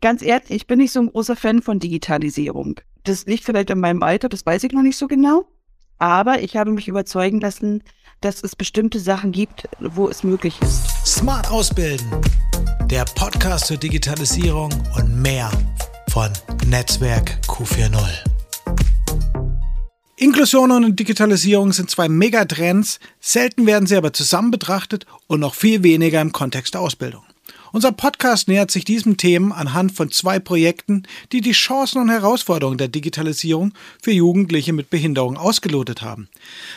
ganz ehrlich, ich bin nicht so ein großer Fan von Digitalisierung. Das liegt vielleicht in meinem Alter, das weiß ich noch nicht so genau. Aber ich habe mich überzeugen lassen, dass es bestimmte Sachen gibt, wo es möglich ist. Smart Ausbilden, der Podcast zur Digitalisierung und mehr von Netzwerk Q40. Inklusion und Digitalisierung sind zwei Megatrends, selten werden sie aber zusammen betrachtet und noch viel weniger im Kontext der Ausbildung. Unser Podcast nähert sich diesem Themen anhand von zwei Projekten, die die Chancen und Herausforderungen der Digitalisierung für Jugendliche mit Behinderung ausgelotet haben.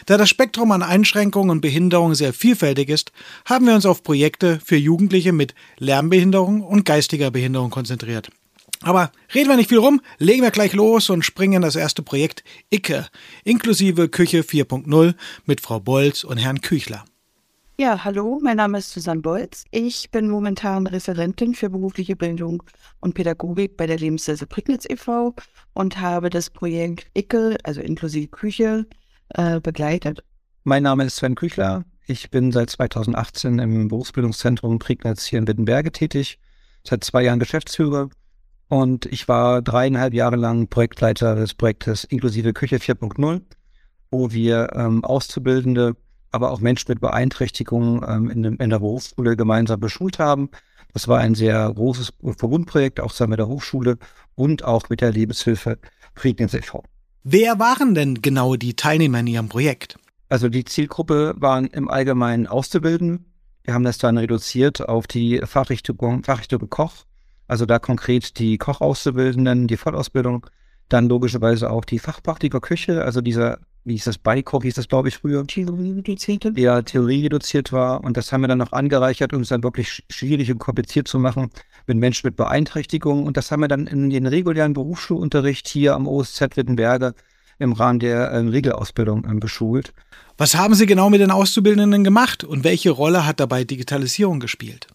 Da das Spektrum an Einschränkungen und Behinderungen sehr vielfältig ist, haben wir uns auf Projekte für Jugendliche mit Lernbehinderung und geistiger Behinderung konzentriert. Aber reden wir nicht viel rum, legen wir gleich los und springen in das erste Projekt Icke, inklusive Küche 4.0 mit Frau Bolz und Herrn Küchler. Ja, hallo, mein Name ist Susanne Bolz. Ich bin momentan Referentin für berufliche Bildung und Pädagogik bei der Lebenshilfe Prignitz e.V. und habe das Projekt ICKE, also inklusive Küche, äh, begleitet. Mein Name ist Sven Küchler. Ich bin seit 2018 im Berufsbildungszentrum Prignitz hier in Wittenberge tätig, seit zwei Jahren Geschäftsführer und ich war dreieinhalb Jahre lang Projektleiter des Projektes inklusive Küche 4.0, wo wir ähm, Auszubildende aber auch Menschen mit Beeinträchtigungen ähm, in, in, der Berufsschule gemeinsam beschult haben. Das war ein sehr großes Verbundprojekt, auch zusammen mit der Hochschule und auch mit der Lebenshilfe Prignitz e.V. Wer waren denn genau die Teilnehmer in Ihrem Projekt? Also die Zielgruppe waren im Allgemeinen Auszubildende. Wir haben das dann reduziert auf die Fachrichtung, Fachrichtung Koch, also da konkret die Kochauszubildenden, die Vollausbildung, dann logischerweise auch die Fachpraktiker Küche, also dieser wie hieß das, Beikoch hieß das, glaube ich, früher. Theorie reduziert. Ja, Theorie reduziert war. Und das haben wir dann noch angereichert, um es dann wirklich schwierig und kompliziert zu machen mit Menschen mit Beeinträchtigungen. Und das haben wir dann in den regulären Berufsschulunterricht hier am OSZ Wittenberge im Rahmen der ähm, Regelausbildung ähm, beschult. Was haben Sie genau mit den Auszubildenden gemacht und welche Rolle hat dabei Digitalisierung gespielt?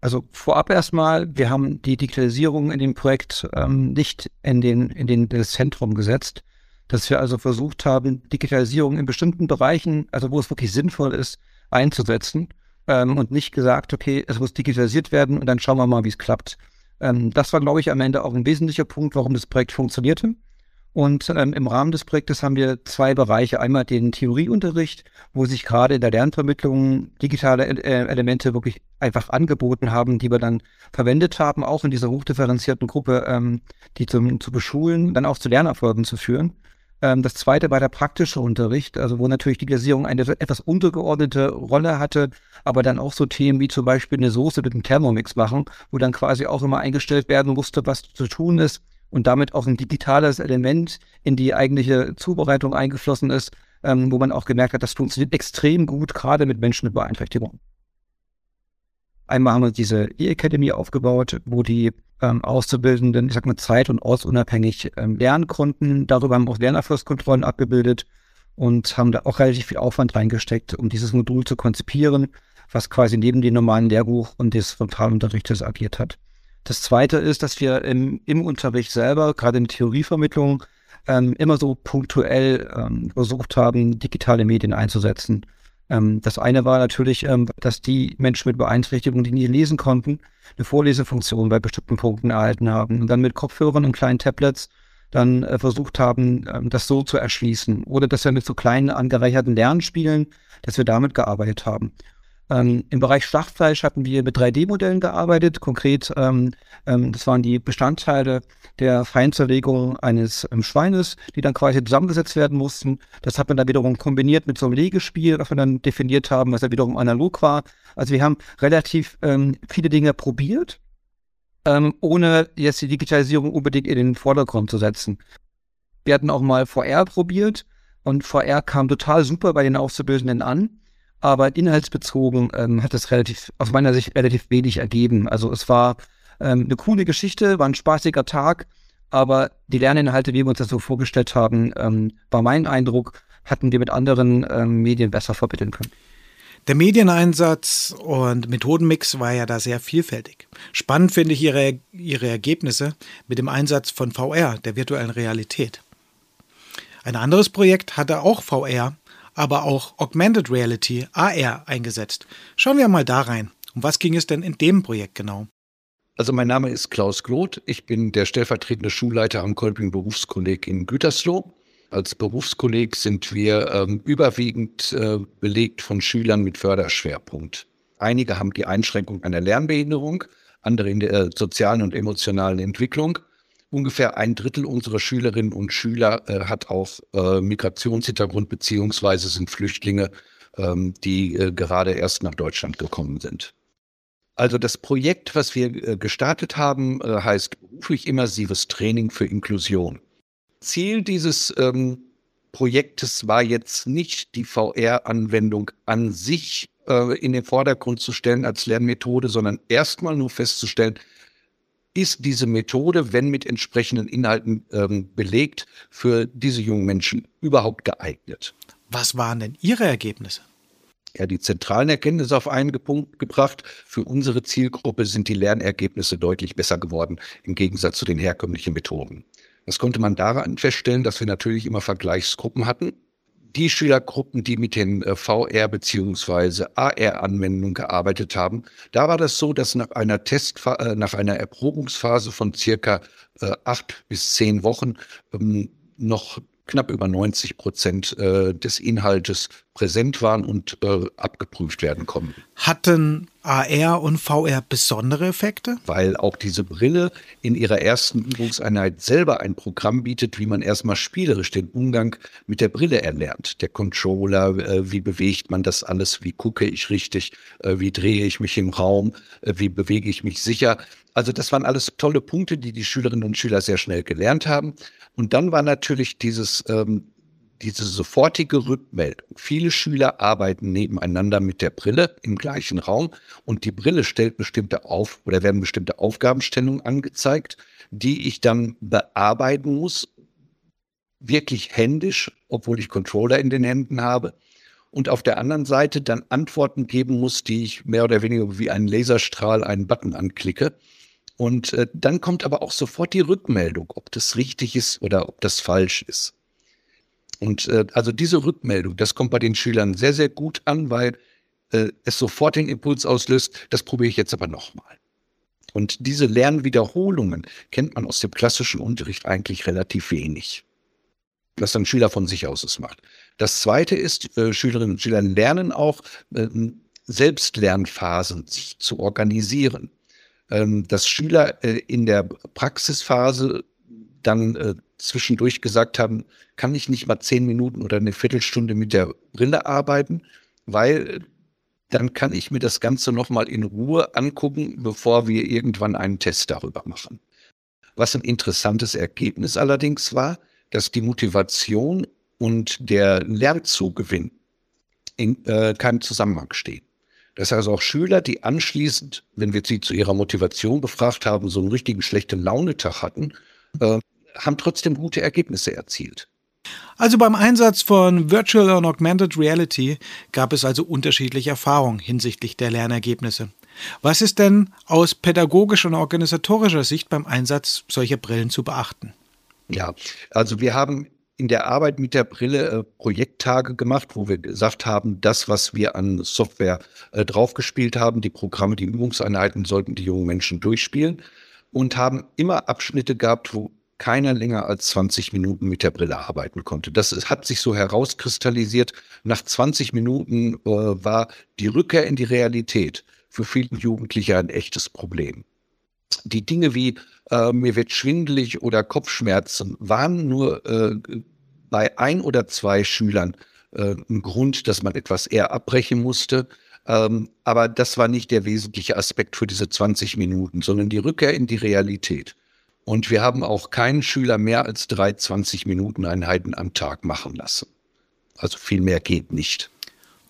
Also vorab erstmal, wir haben die Digitalisierung in dem Projekt ähm, nicht in den, in den, das Zentrum gesetzt, dass wir also versucht haben, Digitalisierung in bestimmten Bereichen, also wo es wirklich sinnvoll ist, einzusetzen ähm, und nicht gesagt, okay, es muss digitalisiert werden und dann schauen wir mal, wie es klappt. Ähm, das war, glaube ich, am Ende auch ein wesentlicher Punkt, warum das Projekt funktionierte. Und ähm, im Rahmen des Projektes haben wir zwei Bereiche. Einmal den Theorieunterricht, wo sich gerade in der Lernvermittlung digitale äh, Elemente wirklich einfach angeboten haben, die wir dann verwendet haben, auch in dieser hochdifferenzierten Gruppe, ähm, die zum, zu beschulen, dann auch zu Lernerfolgen zu führen. Ähm, das zweite war der praktische Unterricht, also wo natürlich Digitalisierung eine etwas untergeordnete Rolle hatte, aber dann auch so Themen wie zum Beispiel eine Soße mit einem Thermomix machen, wo dann quasi auch immer eingestellt werden musste, was zu tun ist und damit auch ein digitales Element in die eigentliche Zubereitung eingeflossen ist, ähm, wo man auch gemerkt hat, das funktioniert extrem gut, gerade mit Menschen mit Beeinträchtigung. Einmal haben wir diese E-Academy aufgebaut, wo die ähm, Auszubildenden, ich sag mal, zeit- und ortsunabhängig ähm, lernen konnten. Darüber haben wir auch Lernerfolgskontrollen abgebildet und haben da auch relativ viel Aufwand reingesteckt, um dieses Modul zu konzipieren, was quasi neben dem normalen Lehrbuch und des Frontalunterrichtes agiert hat. Das zweite ist, dass wir im, im Unterricht selber, gerade in Theorievermittlung, ähm, immer so punktuell ähm, versucht haben, digitale Medien einzusetzen. Ähm, das eine war natürlich, ähm, dass die Menschen mit Beeinträchtigungen, die nie lesen konnten, eine Vorlesefunktion bei bestimmten Punkten erhalten haben und dann mit Kopfhörern und kleinen Tablets dann äh, versucht haben, ähm, das so zu erschließen. Oder dass wir mit so kleinen angereicherten Lernspielen, dass wir damit gearbeitet haben. Ähm, Im Bereich Schlachtfleisch hatten wir mit 3D-Modellen gearbeitet. Konkret, ähm, ähm, das waren die Bestandteile der Feinzerlegung eines ähm, Schweines, die dann quasi zusammengesetzt werden mussten. Das hat man dann wiederum kombiniert mit so einem Legespiel, was wir dann definiert haben, was ja wiederum analog war. Also wir haben relativ ähm, viele Dinge probiert, ähm, ohne jetzt die Digitalisierung unbedingt in den Vordergrund zu setzen. Wir hatten auch mal VR probiert und VR kam total super bei den Auszubildenden an aber inhaltsbezogen ähm, hat es relativ, aus meiner Sicht relativ wenig ergeben. Also es war ähm, eine coole Geschichte, war ein spaßiger Tag, aber die Lerninhalte, wie wir uns das so vorgestellt haben, ähm, war mein Eindruck, hatten wir mit anderen ähm, Medien besser vermitteln können. Der Medieneinsatz und Methodenmix war ja da sehr vielfältig. Spannend finde ich ihre, ihre Ergebnisse mit dem Einsatz von VR, der virtuellen Realität. Ein anderes Projekt hatte auch VR, aber auch Augmented Reality, AR, eingesetzt. Schauen wir mal da rein. Um was ging es denn in dem Projekt genau? Also mein Name ist Klaus Gloth. Ich bin der stellvertretende Schulleiter am Kolping Berufskolleg in Gütersloh. Als Berufskolleg sind wir ähm, überwiegend äh, belegt von Schülern mit Förderschwerpunkt. Einige haben die Einschränkung einer Lernbehinderung, andere in der äh, sozialen und emotionalen Entwicklung. Ungefähr ein Drittel unserer Schülerinnen und Schüler äh, hat auch äh, Migrationshintergrund beziehungsweise sind Flüchtlinge, ähm, die äh, gerade erst nach Deutschland gekommen sind. Also das Projekt, was wir äh, gestartet haben, äh, heißt beruflich immersives Training für Inklusion. Ziel dieses ähm, Projektes war jetzt nicht die VR-Anwendung an sich äh, in den Vordergrund zu stellen als Lernmethode, sondern erstmal nur festzustellen, ist diese Methode, wenn mit entsprechenden Inhalten ähm, belegt, für diese jungen Menschen überhaupt geeignet. Was waren denn Ihre Ergebnisse? ja, die zentralen Erkenntnisse auf einen Punkt gebracht. Für unsere Zielgruppe sind die Lernergebnisse deutlich besser geworden im Gegensatz zu den herkömmlichen Methoden. Das konnte man daran feststellen, dass wir natürlich immer Vergleichsgruppen hatten. Die Schülergruppen, die mit den äh, VR- bzw. AR-Anwendungen gearbeitet haben, da war das so, dass nach einer Test, äh, nach einer Erprobungsphase von circa äh, acht bis zehn Wochen ähm, noch knapp über 90 Prozent des Inhaltes präsent waren und äh, abgeprüft werden konnten. Hatten AR und VR besondere Effekte? Weil auch diese Brille in ihrer ersten Übungseinheit selber ein Programm bietet, wie man erstmal spielerisch den Umgang mit der Brille erlernt. Der Controller, äh, wie bewegt man das alles, wie gucke ich richtig, äh, wie drehe ich mich im Raum, äh, wie bewege ich mich sicher. Also das waren alles tolle Punkte, die die Schülerinnen und Schüler sehr schnell gelernt haben. Und dann war natürlich dieses, ähm, diese sofortige Rückmeldung. Viele Schüler arbeiten nebeneinander mit der Brille im gleichen Raum und die Brille stellt bestimmte Auf oder werden bestimmte Aufgabenstellungen angezeigt, die ich dann bearbeiten muss, wirklich händisch, obwohl ich Controller in den Händen habe. Und auf der anderen Seite dann Antworten geben muss, die ich mehr oder weniger wie einen Laserstrahl einen Button anklicke. Und äh, dann kommt aber auch sofort die Rückmeldung, ob das richtig ist oder ob das falsch ist. Und äh, also diese Rückmeldung, das kommt bei den Schülern sehr, sehr gut an, weil äh, es sofort den Impuls auslöst, das probiere ich jetzt aber nochmal. Und diese Lernwiederholungen kennt man aus dem klassischen Unterricht eigentlich relativ wenig. Dass dann Schüler von sich aus es macht. Das zweite ist, äh, Schülerinnen und Schüler lernen auch, äh, Selbstlernphasen sich zu organisieren. Ähm, dass Schüler äh, in der Praxisphase dann äh, zwischendurch gesagt haben, kann ich nicht mal zehn Minuten oder eine Viertelstunde mit der Brille arbeiten, weil äh, dann kann ich mir das Ganze nochmal in Ruhe angucken, bevor wir irgendwann einen Test darüber machen. Was ein interessantes Ergebnis allerdings war, dass die Motivation und der Lernzugewinn in äh, keinem Zusammenhang stehen. Das heißt auch Schüler, die anschließend, wenn wir sie zu ihrer Motivation befragt haben, so einen richtigen schlechten Launetag hatten, äh, haben trotzdem gute Ergebnisse erzielt. Also beim Einsatz von Virtual und Augmented Reality gab es also unterschiedliche Erfahrungen hinsichtlich der Lernergebnisse. Was ist denn aus pädagogischer und organisatorischer Sicht beim Einsatz solcher Brillen zu beachten? Ja, also wir haben in der Arbeit mit der Brille äh, Projekttage gemacht, wo wir gesagt haben, das, was wir an Software äh, draufgespielt haben, die Programme, die Übungseinheiten sollten die jungen Menschen durchspielen und haben immer Abschnitte gehabt, wo keiner länger als 20 Minuten mit der Brille arbeiten konnte. Das hat sich so herauskristallisiert. Nach 20 Minuten äh, war die Rückkehr in die Realität für viele Jugendliche ein echtes Problem. Die Dinge wie äh, mir wird schwindelig oder Kopfschmerzen waren nur äh, bei ein oder zwei Schülern äh, ein Grund, dass man etwas eher abbrechen musste. Ähm, aber das war nicht der wesentliche Aspekt für diese 20 Minuten, sondern die Rückkehr in die Realität. Und wir haben auch keinen Schüler mehr als drei 20-Minuten-Einheiten am Tag machen lassen. Also viel mehr geht nicht.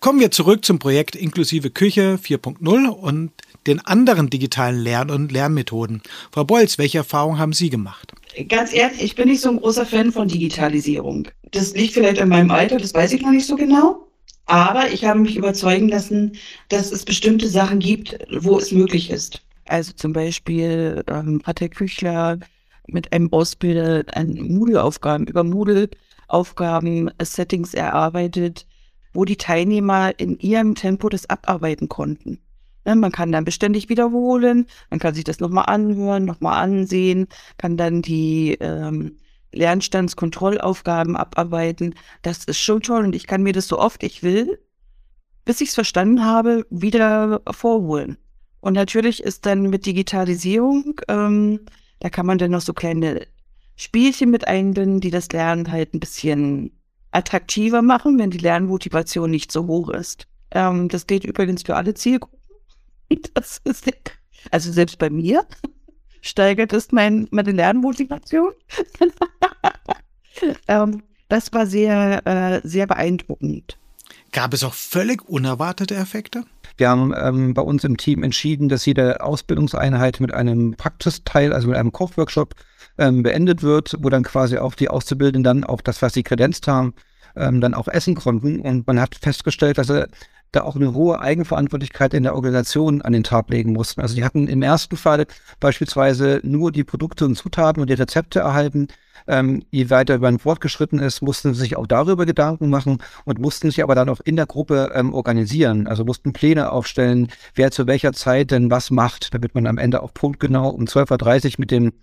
Kommen wir zurück zum Projekt Inklusive Küche 4.0 und den anderen digitalen Lern- und Lernmethoden. Frau Bolz, welche Erfahrungen haben Sie gemacht? Ganz ehrlich, ich bin nicht so ein großer Fan von Digitalisierung. Das liegt vielleicht an meinem Alter, das weiß ich noch nicht so genau. Aber ich habe mich überzeugen lassen, dass es bestimmte Sachen gibt, wo es möglich ist. Also zum Beispiel ähm, hat der Küchler mit einem Ausbilder an Moodle-Aufgaben über Moodle-Aufgaben äh, Settings erarbeitet, wo die Teilnehmer in ihrem Tempo das abarbeiten konnten. Ne, man kann dann beständig wiederholen, man kann sich das nochmal anhören, nochmal ansehen, kann dann die ähm, Lernstandskontrollaufgaben abarbeiten. Das ist schon toll und ich kann mir das so oft ich will, bis ich es verstanden habe, wieder vorholen. Und natürlich ist dann mit Digitalisierung, ähm, da kann man dann noch so kleine Spielchen mit einbinden, die das Lernen halt ein bisschen attraktiver machen, wenn die Lernmotivation nicht so hoch ist. Ähm, das gilt übrigens für alle Zielgruppen. Das ist, also selbst bei mir steigert es mein, meine Lernmotivation. ähm, das war sehr, äh, sehr beeindruckend. Gab es auch völlig unerwartete Effekte? Wir haben ähm, bei uns im Team entschieden, dass jede Ausbildungseinheit mit einem Praxisteil, also mit einem Kochworkshop, ähm, beendet wird, wo dann quasi auch die Auszubildenden dann auch das, was sie kredenzt haben, ähm, dann auch essen konnten. Und man hat festgestellt, dass er da auch eine hohe Eigenverantwortlichkeit in der Organisation an den Tag legen mussten. Also die hatten im ersten Fall beispielsweise nur die Produkte und Zutaten und die Rezepte erhalten. Ähm, je weiter ein fortgeschritten ist, mussten sie sich auch darüber Gedanken machen und mussten sich aber dann auch in der Gruppe ähm, organisieren. Also mussten Pläne aufstellen, wer zu welcher Zeit denn was macht, damit man am Ende auch punktgenau um 12.30 Uhr mit dem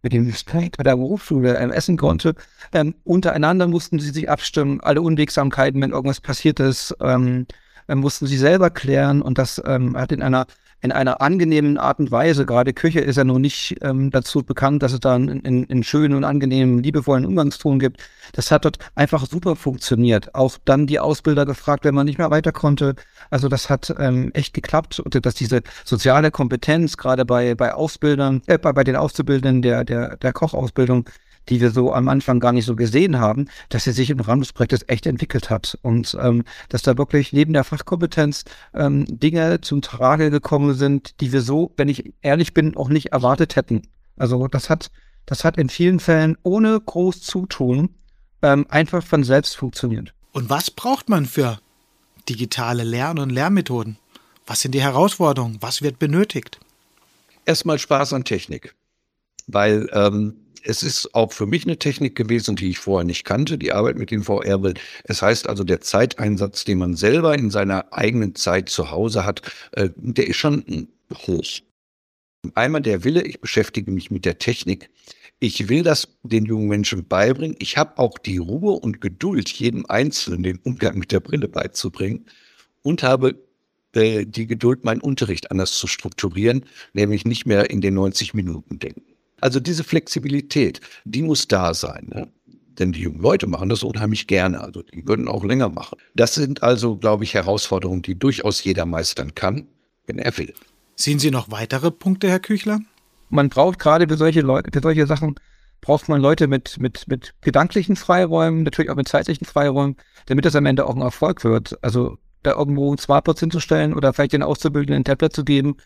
mit dem Streit bei der Berufsschule ähm, essen konnte. Ähm, untereinander mussten sie sich abstimmen, alle Unwegsamkeiten, wenn irgendwas passiert ist, ähm, mussten sie selber klären und das ähm, hat in einer in einer angenehmen Art und Weise, gerade Küche ist ja noch nicht ähm, dazu bekannt, dass es da einen, einen, einen schönen und angenehmen, liebevollen Umgangston gibt. Das hat dort einfach super funktioniert. Auch dann die Ausbilder gefragt, wenn man nicht mehr weiter konnte. Also das hat ähm, echt geklappt dass diese soziale Kompetenz gerade bei, bei Ausbildern, äh, bei, bei den Auszubildenden der, der, der Kochausbildung die wir so am Anfang gar nicht so gesehen haben, dass sie sich im Rahmen des Projektes echt entwickelt hat und ähm, dass da wirklich neben der Fachkompetenz ähm, Dinge zum Trage gekommen sind, die wir so, wenn ich ehrlich bin, auch nicht erwartet hätten. Also das hat, das hat in vielen Fällen ohne groß Zutun ähm, einfach von selbst funktioniert. Und was braucht man für digitale Lern- und Lernmethoden? Was sind die Herausforderungen? Was wird benötigt? Erstmal Spaß an Technik, weil ähm, es ist auch für mich eine Technik gewesen, die ich vorher nicht kannte, die Arbeit mit den VR-Brillen. Es heißt also, der Zeiteinsatz, den man selber in seiner eigenen Zeit zu Hause hat, äh, der ist schon hoch. Einmal der Wille, ich beschäftige mich mit der Technik. Ich will das den jungen Menschen beibringen. Ich habe auch die Ruhe und Geduld, jedem Einzelnen den Umgang mit der Brille beizubringen und habe äh, die Geduld, meinen Unterricht anders zu strukturieren, nämlich nicht mehr in den 90 Minuten denken. Also diese Flexibilität, die muss da sein. Ne? Denn die jungen Leute machen das unheimlich gerne. Also die würden auch länger machen. Das sind also, glaube ich, Herausforderungen, die durchaus jeder meistern kann, wenn er will. Sehen Sie noch weitere Punkte, Herr Küchler? Man braucht gerade für solche Leute, für solche Sachen braucht man Leute mit, mit, mit gedanklichen Freiräumen, natürlich auch mit zeitlichen Freiräumen, damit das am Ende auch ein Erfolg wird. Also da irgendwo ein Smartboard hinzustellen oder vielleicht den Auszubildenden ein Tablet zu geben,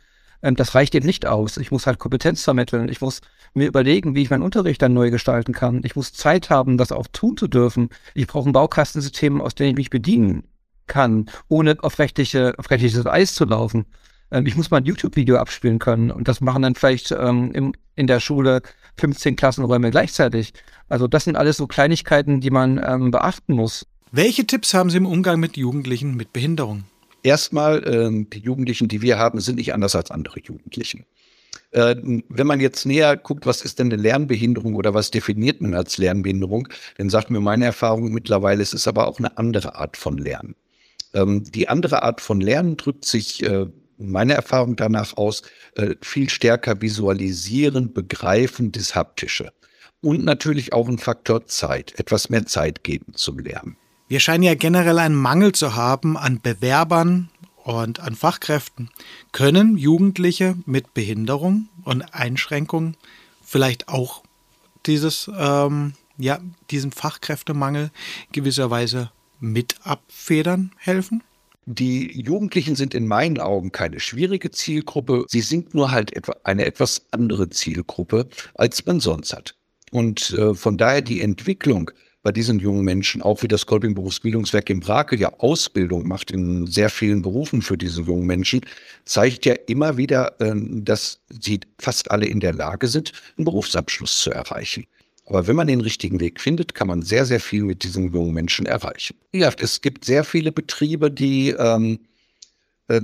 ähm, das reicht eben nicht aus. Ich muss halt Kompetenz vermitteln. Ich muss mir überlegen, wie ich meinen Unterricht dann neu gestalten kann. Ich muss Zeit haben, das auch tun zu dürfen. Ich brauche ein Baukastensystem, aus dem ich mich bedienen kann, ohne auf, rechtliche, auf rechtliches Eis zu laufen. Ähm, ich muss mal ein YouTube-Video abspielen können und das machen dann vielleicht ähm, im, in der Schule 15 Klassenräume gleichzeitig. Also das sind alles so Kleinigkeiten, die man ähm, beachten muss. Welche Tipps haben Sie im Umgang mit Jugendlichen mit Behinderung? Erstmal, äh, die Jugendlichen, die wir haben, sind nicht anders als andere Jugendlichen. Äh, wenn man jetzt näher guckt, was ist denn eine Lernbehinderung oder was definiert man als Lernbehinderung, dann sagt mir meine Erfahrung mittlerweile, es ist aber auch eine andere Art von Lernen. Ähm, die andere Art von Lernen drückt sich äh, meine Erfahrung danach aus, äh, viel stärker visualisieren, begreifen, das Haptische. Und natürlich auch ein Faktor Zeit, etwas mehr Zeit geben zum Lernen. Wir scheinen ja generell einen Mangel zu haben an Bewerbern und an Fachkräften. Können Jugendliche mit Behinderung und Einschränkungen vielleicht auch dieses, ähm, ja, diesen Fachkräftemangel gewisserweise mit abfedern helfen? Die Jugendlichen sind in meinen Augen keine schwierige Zielgruppe. Sie sind nur halt eine etwas andere Zielgruppe, als man sonst hat. Und äh, von daher die Entwicklung bei diesen jungen Menschen, auch wie das Kolping Berufsbildungswerk in Brake ja Ausbildung macht in sehr vielen Berufen für diese jungen Menschen, zeigt ja immer wieder, ähm, dass sie fast alle in der Lage sind, einen Berufsabschluss zu erreichen. Aber wenn man den richtigen Weg findet, kann man sehr, sehr viel mit diesen jungen Menschen erreichen. Ja, es gibt sehr viele Betriebe, die ähm, äh,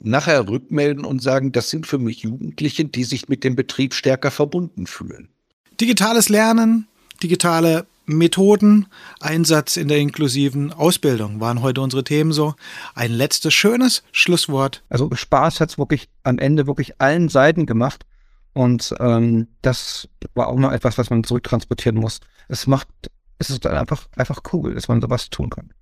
nachher rückmelden und sagen, das sind für mich Jugendliche, die sich mit dem Betrieb stärker verbunden fühlen. Digitales Lernen, digitale Methoden, Einsatz in der inklusiven Ausbildung waren heute unsere Themen so. Ein letztes schönes Schlusswort. Also Spaß hat es wirklich am Ende wirklich allen Seiten gemacht. Und ähm, das war auch noch etwas, was man zurücktransportieren muss. Es macht, es ist einfach, einfach cool, dass man sowas tun kann.